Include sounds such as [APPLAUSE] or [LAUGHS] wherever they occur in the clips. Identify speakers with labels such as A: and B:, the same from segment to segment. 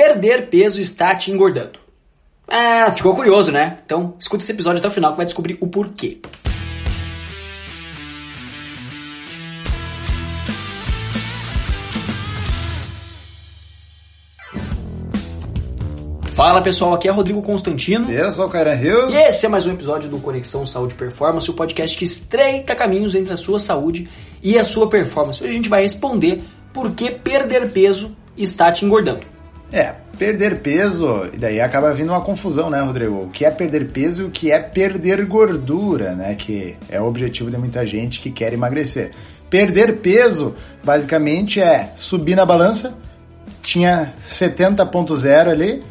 A: perder peso está te engordando? Ah, ficou curioso, né? Então escuta esse episódio até o final que vai descobrir o porquê. Fala pessoal, aqui é Rodrigo Constantino.
B: Eu sou o Cara Rios.
A: E esse é mais um episódio do Conexão Saúde e Performance, o podcast que estreita caminhos entre a sua saúde e a sua performance. Hoje a gente vai responder por que perder peso está te engordando.
B: É, perder peso, e daí acaba vindo uma confusão, né, Rodrigo? O que é perder peso e o que é perder gordura, né? Que é o objetivo de muita gente que quer emagrecer. Perder peso, basicamente, é subir na balança, tinha 70.0 ali,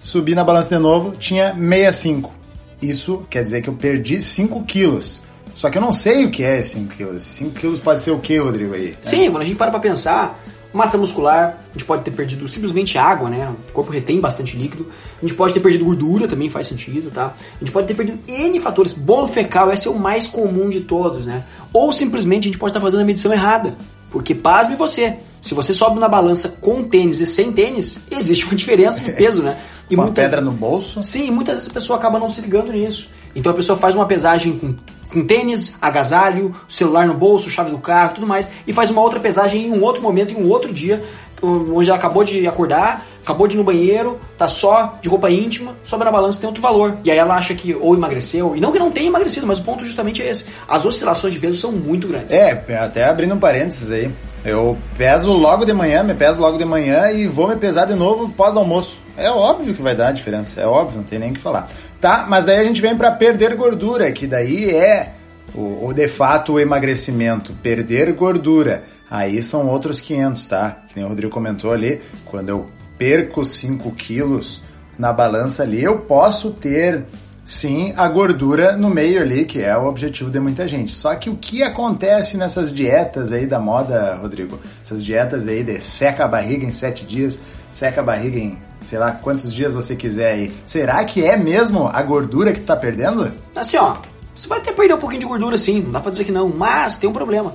B: subi na balança de novo, tinha 65. Isso quer dizer que eu perdi 5 quilos. Só que eu não sei o que é 5 quilos. 5 quilos pode ser o que, Rodrigo, aí? Né?
A: Sim, quando a gente para pra pensar, massa muscular, a gente pode ter perdido simplesmente água, né? O corpo retém bastante líquido. A gente pode ter perdido gordura, também faz sentido, tá? A gente pode ter perdido N fatores. Bolo fecal, esse é o mais comum de todos, né? Ou simplesmente a gente pode estar fazendo a medição errada. Porque pasme você, se você sobe na balança com tênis e sem tênis, existe uma diferença de peso, né?
B: E uma muitas... pedra no bolso?
A: Sim, muitas vezes a pessoa acaba não se ligando nisso. Então a pessoa faz uma pesagem com, com tênis, agasalho, celular no bolso, chave do carro, tudo mais, e faz uma outra pesagem em um outro momento, em um outro dia, onde ela acabou de acordar, acabou de ir no banheiro, tá só de roupa íntima, sobe na balança tem outro valor. E aí ela acha que ou emagreceu, e não que não tenha emagrecido, mas o ponto justamente é esse. As oscilações de peso são muito grandes.
B: É, até abrindo um parênteses aí. Eu peso logo de manhã, me peso logo de manhã e vou me pesar de novo pós-almoço. É óbvio que vai dar a diferença, é óbvio, não tem nem o que falar. Tá, mas daí a gente vem para perder gordura, que daí é o, o de fato o emagrecimento, perder gordura. Aí são outros 500, tá? Que nem o Rodrigo comentou ali, quando eu perco 5 quilos na balança ali, eu posso ter sim a gordura no meio ali, que é o objetivo de muita gente. Só que o que acontece nessas dietas aí da moda, Rodrigo? Essas dietas aí de seca a barriga em 7 dias, seca a barriga em sei lá quantos dias você quiser aí. Será que é mesmo a gordura que tu tá perdendo?
A: Assim, ó, você vai até perder um pouquinho de gordura sim, não dá pra dizer que não, mas tem um problema.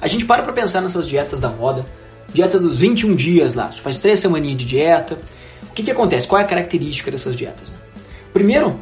A: A gente para pra pensar nessas dietas da moda, dieta dos 21 dias lá, faz três semaninhas de dieta. O que que acontece? Qual é a característica dessas dietas? Primeiro,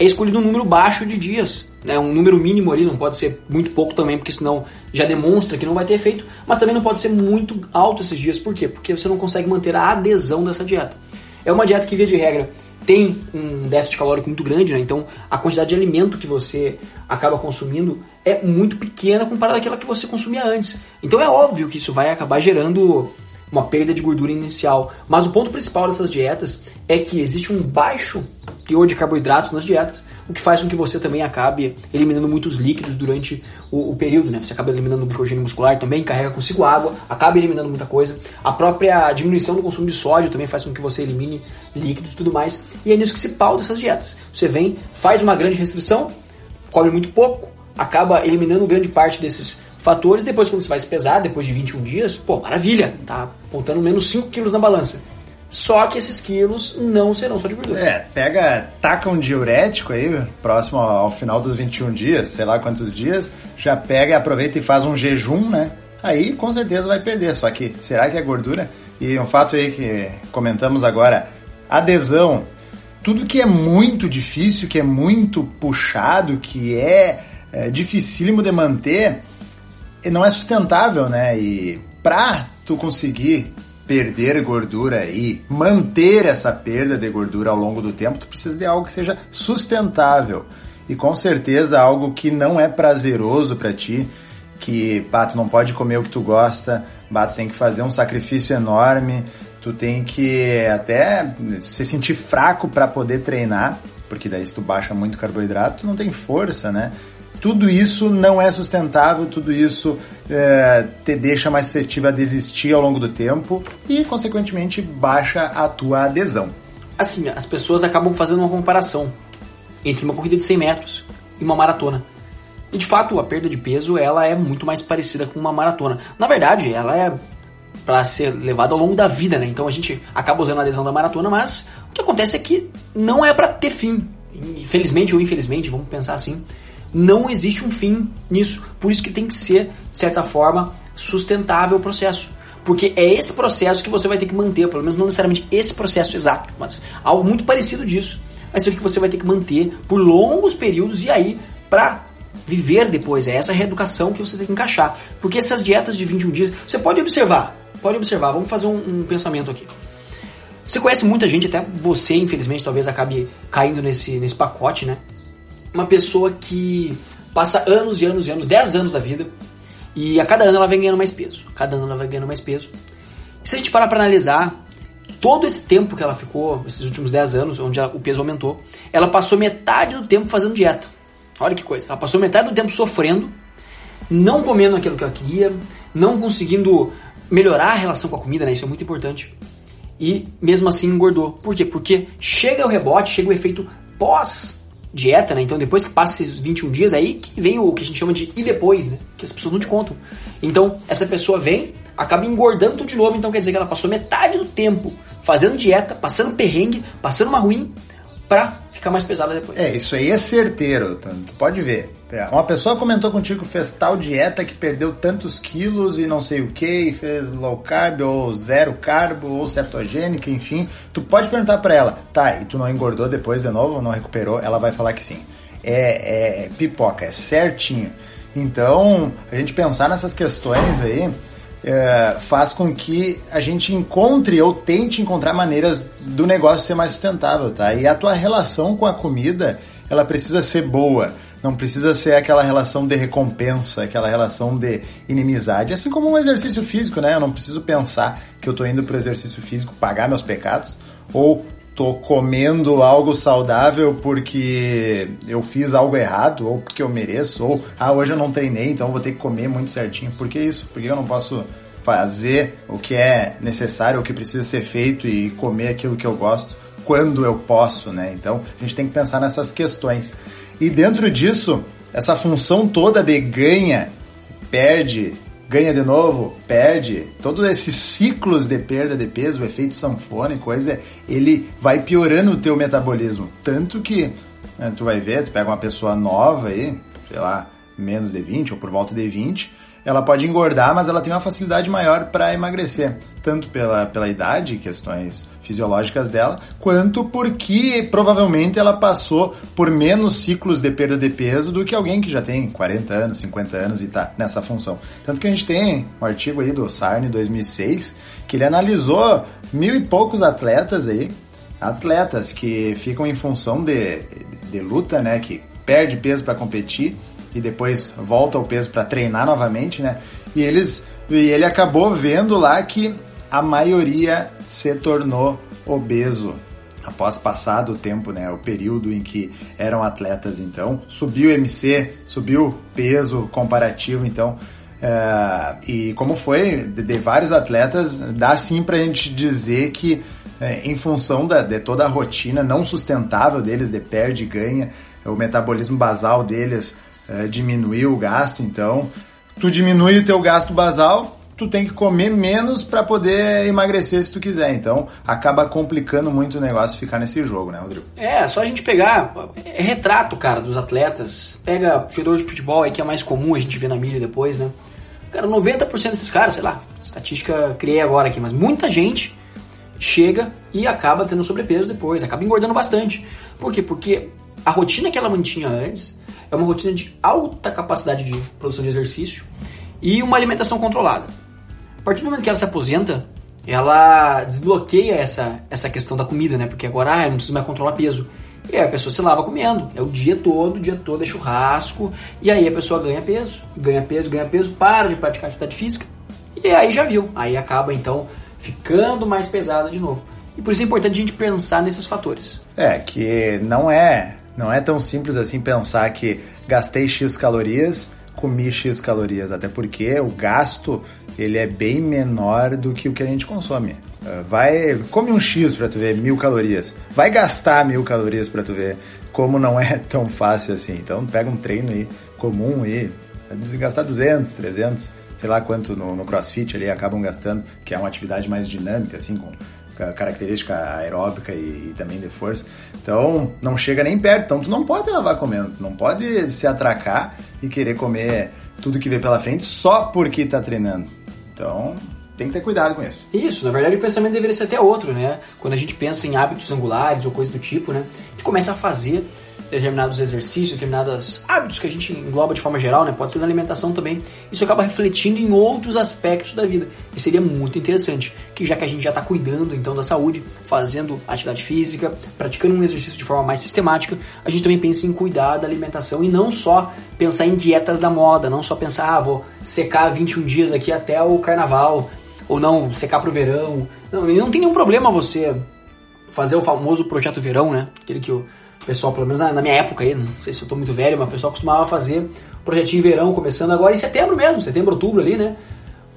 A: é escolhido um número baixo de dias. Né? Um número mínimo ali, não pode ser muito pouco também, porque senão já demonstra que não vai ter efeito, mas também não pode ser muito alto esses dias. Por quê? Porque você não consegue manter a adesão dessa dieta. É uma dieta que, via de regra, tem um déficit calórico muito grande, né? Então a quantidade de alimento que você acaba consumindo é muito pequena comparada àquela que você consumia antes. Então é óbvio que isso vai acabar gerando uma perda de gordura inicial. Mas o ponto principal dessas dietas é que existe um baixo teor de carboidratos nas dietas, o que faz com que você também acabe eliminando muitos líquidos durante o, o período, né? Você acaba eliminando o glicogênio muscular também, carrega consigo água, acaba eliminando muita coisa. A própria diminuição do consumo de sódio também faz com que você elimine líquidos e tudo mais. E é nisso que se pauta essas dietas. Você vem, faz uma grande restrição, come muito pouco, acaba eliminando grande parte desses fatores. Depois, quando você vai se pesar, depois de 21 dias, pô, maravilha, tá apontando menos 5 quilos na balança. Só que esses quilos não serão só de gordura.
B: É, pega, taca um diurético aí, próximo ao final dos 21 dias, sei lá quantos dias, já pega, aproveita e faz um jejum, né? Aí com certeza vai perder. Só que será que é gordura? E um fato aí que comentamos agora, adesão. Tudo que é muito difícil, que é muito puxado, que é, é dificílimo de manter, não é sustentável, né? E pra tu conseguir perder gordura e manter essa perda de gordura ao longo do tempo, tu precisa de algo que seja sustentável. E com certeza algo que não é prazeroso para ti, que pá, tu não pode comer o que tu gosta, pá, tu tem que fazer um sacrifício enorme, tu tem que até se sentir fraco para poder treinar, porque daí se tu baixa muito carboidrato, tu não tem força, né? Tudo isso não é sustentável, tudo isso é, te deixa mais suscetível a desistir ao longo do tempo e, consequentemente, baixa a tua adesão.
A: Assim, as pessoas acabam fazendo uma comparação entre uma corrida de 100 metros e uma maratona. E de fato, a perda de peso ela é muito mais parecida com uma maratona. Na verdade, ela é para ser levada ao longo da vida, né? Então a gente acaba usando a adesão da maratona, mas o que acontece é que não é para ter fim. Infelizmente ou infelizmente, vamos pensar assim, não existe um fim nisso. Por isso que tem que ser, de certa forma, sustentável o processo. Porque é esse processo que você vai ter que manter, pelo menos não necessariamente esse processo exato, mas algo muito parecido disso. Mas isso que você vai ter que manter por longos períodos e aí para viver depois. É essa reeducação que você tem que encaixar. Porque essas dietas de 21 dias, você pode observar, pode observar, vamos fazer um, um pensamento aqui. Você conhece muita gente, até você, infelizmente, talvez acabe caindo nesse, nesse pacote, né? Uma pessoa que passa anos e anos e anos, 10 anos da vida, e a cada ano ela vem ganhando mais peso. A cada ano ela vai ganhando mais peso. E se a gente parar para analisar, todo esse tempo que ela ficou, esses últimos 10 anos, onde ela, o peso aumentou, ela passou metade do tempo fazendo dieta. Olha que coisa. Ela passou metade do tempo sofrendo, não comendo aquilo que ela queria, não conseguindo melhorar a relação com a comida, né? Isso é muito importante e mesmo assim engordou. Por quê? Porque chega o rebote, chega o efeito pós dieta, né? Então depois que passa esses 21 dias aí que vem o que a gente chama de e depois, né? Que as pessoas não te contam. Então essa pessoa vem, acaba engordando tudo de novo, então quer dizer que ela passou metade do tempo fazendo dieta, passando perrengue, passando uma ruim pra ficar mais pesada depois.
B: É, isso aí é certeiro, tu pode ver. É, uma pessoa comentou contigo que fez tal dieta que perdeu tantos quilos e não sei o que, e fez low carb ou zero carbo ou cetogênica, enfim. Tu pode perguntar para ela, tá, e tu não engordou depois de novo, não recuperou? Ela vai falar que sim. É, é pipoca, é certinho. Então, a gente pensar nessas questões aí é, faz com que a gente encontre ou tente encontrar maneiras do negócio ser mais sustentável, tá? E a tua relação com a comida, ela precisa ser boa não precisa ser aquela relação de recompensa, aquela relação de inimizade. Assim como um exercício físico, né? Eu não preciso pensar que eu tô indo pro exercício físico pagar meus pecados ou tô comendo algo saudável porque eu fiz algo errado ou porque eu mereço ou ah, hoje eu não treinei, então vou ter que comer muito certinho. Por que isso? Por que eu não posso fazer o que é necessário, o que precisa ser feito e comer aquilo que eu gosto quando eu posso, né? Então, a gente tem que pensar nessas questões. E dentro disso, essa função toda de ganha, perde, ganha de novo, perde, todos esses ciclos de perda de peso, o efeito sanfona e coisa, ele vai piorando o teu metabolismo. Tanto que né, tu vai ver, tu pega uma pessoa nova aí, sei lá, menos de 20 ou por volta de 20, ela pode engordar, mas ela tem uma facilidade maior para emagrecer, tanto pela, pela idade, questões fisiológicas dela, quanto porque provavelmente ela passou por menos ciclos de perda de peso do que alguém que já tem 40 anos, 50 anos e está nessa função. Tanto que a gente tem um artigo aí do Sarne 2006 que ele analisou mil e poucos atletas aí, atletas que ficam em função de, de luta, né, que perde peso para competir e depois volta ao peso para treinar novamente, né? E eles e ele acabou vendo lá que a maioria se tornou obeso após passado o tempo, né, o período em que eram atletas, então subiu MC, subiu peso comparativo, então é, e como foi de, de, vários atletas, dá sim para a gente dizer que é, em função da, de toda a rotina não sustentável deles, de perde e ganha, o metabolismo basal deles é, diminuir o gasto, então tu diminui o teu gasto basal, tu tem que comer menos para poder emagrecer se tu quiser. Então acaba complicando muito o negócio ficar nesse jogo, né, Rodrigo?
A: É, só a gente pegar é retrato, cara, dos atletas. Pega jogador de futebol aí que é mais comum a gente ver na mídia depois, né? Cara, 90% desses caras, sei lá, estatística criei agora aqui, mas muita gente chega e acaba tendo sobrepeso depois, acaba engordando bastante. Por quê? Porque a rotina que ela mantinha antes é uma rotina de alta capacidade de produção de exercício e uma alimentação controlada. A partir do momento que ela se aposenta, ela desbloqueia essa, essa questão da comida, né? Porque agora ah, eu não preciso mais controlar peso. E aí a pessoa se lava comendo. É o dia todo, o dia todo é churrasco. E aí a pessoa ganha peso, ganha peso, ganha peso, para de praticar atividade física. E aí já viu. Aí acaba então ficando mais pesada de novo. E por isso é importante a gente pensar nesses fatores.
B: É, que não é não é tão simples assim pensar que gastei X calorias, comi X calorias, até porque o gasto ele é bem menor do que o que a gente consome. Ah, vai, come um X para tu ver mil calorias. Vai gastar mil calorias para tu ver como não é [LAUGHS] tão fácil assim. Então pega um treino aí comum e gastar 200, 300, sei lá quanto no, no CrossFit ali acabam gastando, que é uma atividade mais dinâmica assim com característica aeróbica e, e, também de força. Então, não chega nem perto. Então, tu não pode lavar comendo. Tu não pode se atracar e querer comer tudo que vê pela frente só porque tá treinando. Então, tem que ter cuidado com isso.
A: Isso, na verdade o pensamento deveria ser até outro, né? Quando a gente pensa em hábitos angulares ou coisa do tipo, né? A gente começa a fazer determinados exercícios, determinados hábitos que a gente engloba de forma geral, né? Pode ser na alimentação também. Isso acaba refletindo em outros aspectos da vida. E seria muito interessante que já que a gente já está cuidando então da saúde, fazendo atividade física, praticando um exercício de forma mais sistemática, a gente também pense em cuidar da alimentação e não só pensar em dietas da moda, não só pensar, ah, vou secar 21 dias aqui até o carnaval, ou não secar pro verão. Não, não tem nenhum problema você fazer o famoso projeto verão, né? Aquele que o pessoal, pelo menos na, na, minha época aí, não sei se eu tô muito velho, mas o pessoal costumava fazer projetinho verão, começando agora em setembro mesmo, setembro, outubro ali, né?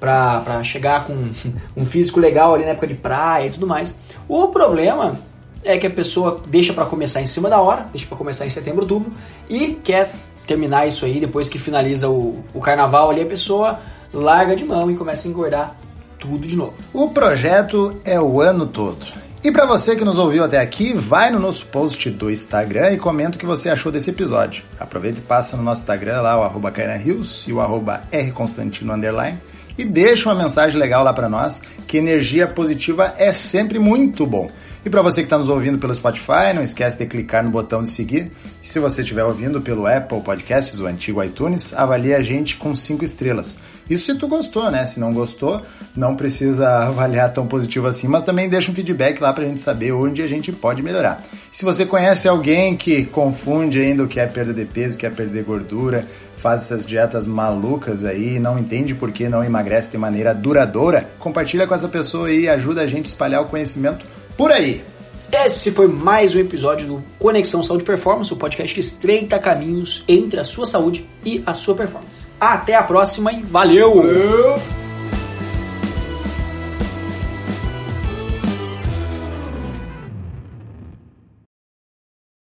A: Pra, pra chegar com [LAUGHS] um físico legal ali na época de praia e tudo mais. O problema é que a pessoa deixa para começar em cima da hora, deixa para começar em setembro, outubro, e quer terminar isso aí depois que finaliza o, o carnaval ali, a pessoa larga de mão e começa a engordar tudo de novo.
B: O projeto é o ano todo. E para você que nos ouviu até aqui, vai no nosso post do Instagram e comenta o que você achou desse episódio. Aproveita e passa no nosso Instagram lá, o arroba Rios e o arroba Rconstantino underline e deixa uma mensagem legal lá para nós, que energia positiva é sempre muito bom. E para você que está nos ouvindo pelo Spotify, não esquece de clicar no botão de seguir. E se você estiver ouvindo pelo Apple Podcasts, o antigo iTunes, avalie a gente com 5 estrelas. Isso se tu gostou, né? Se não gostou, não precisa [LAUGHS] avaliar tão positivo assim, mas também deixa um feedback lá pra gente saber onde a gente pode melhorar. Se você conhece alguém que confunde ainda o que é perda de peso, o que é perder gordura, faz essas dietas malucas aí, não entende por que não emagrece de maneira duradoura, compartilha com essa pessoa e ajuda a gente a espalhar o conhecimento por aí.
A: Esse foi mais um episódio do Conexão Saúde Performance, o podcast que estreita caminhos entre a sua saúde e a sua performance. Até a próxima e valeu! valeu.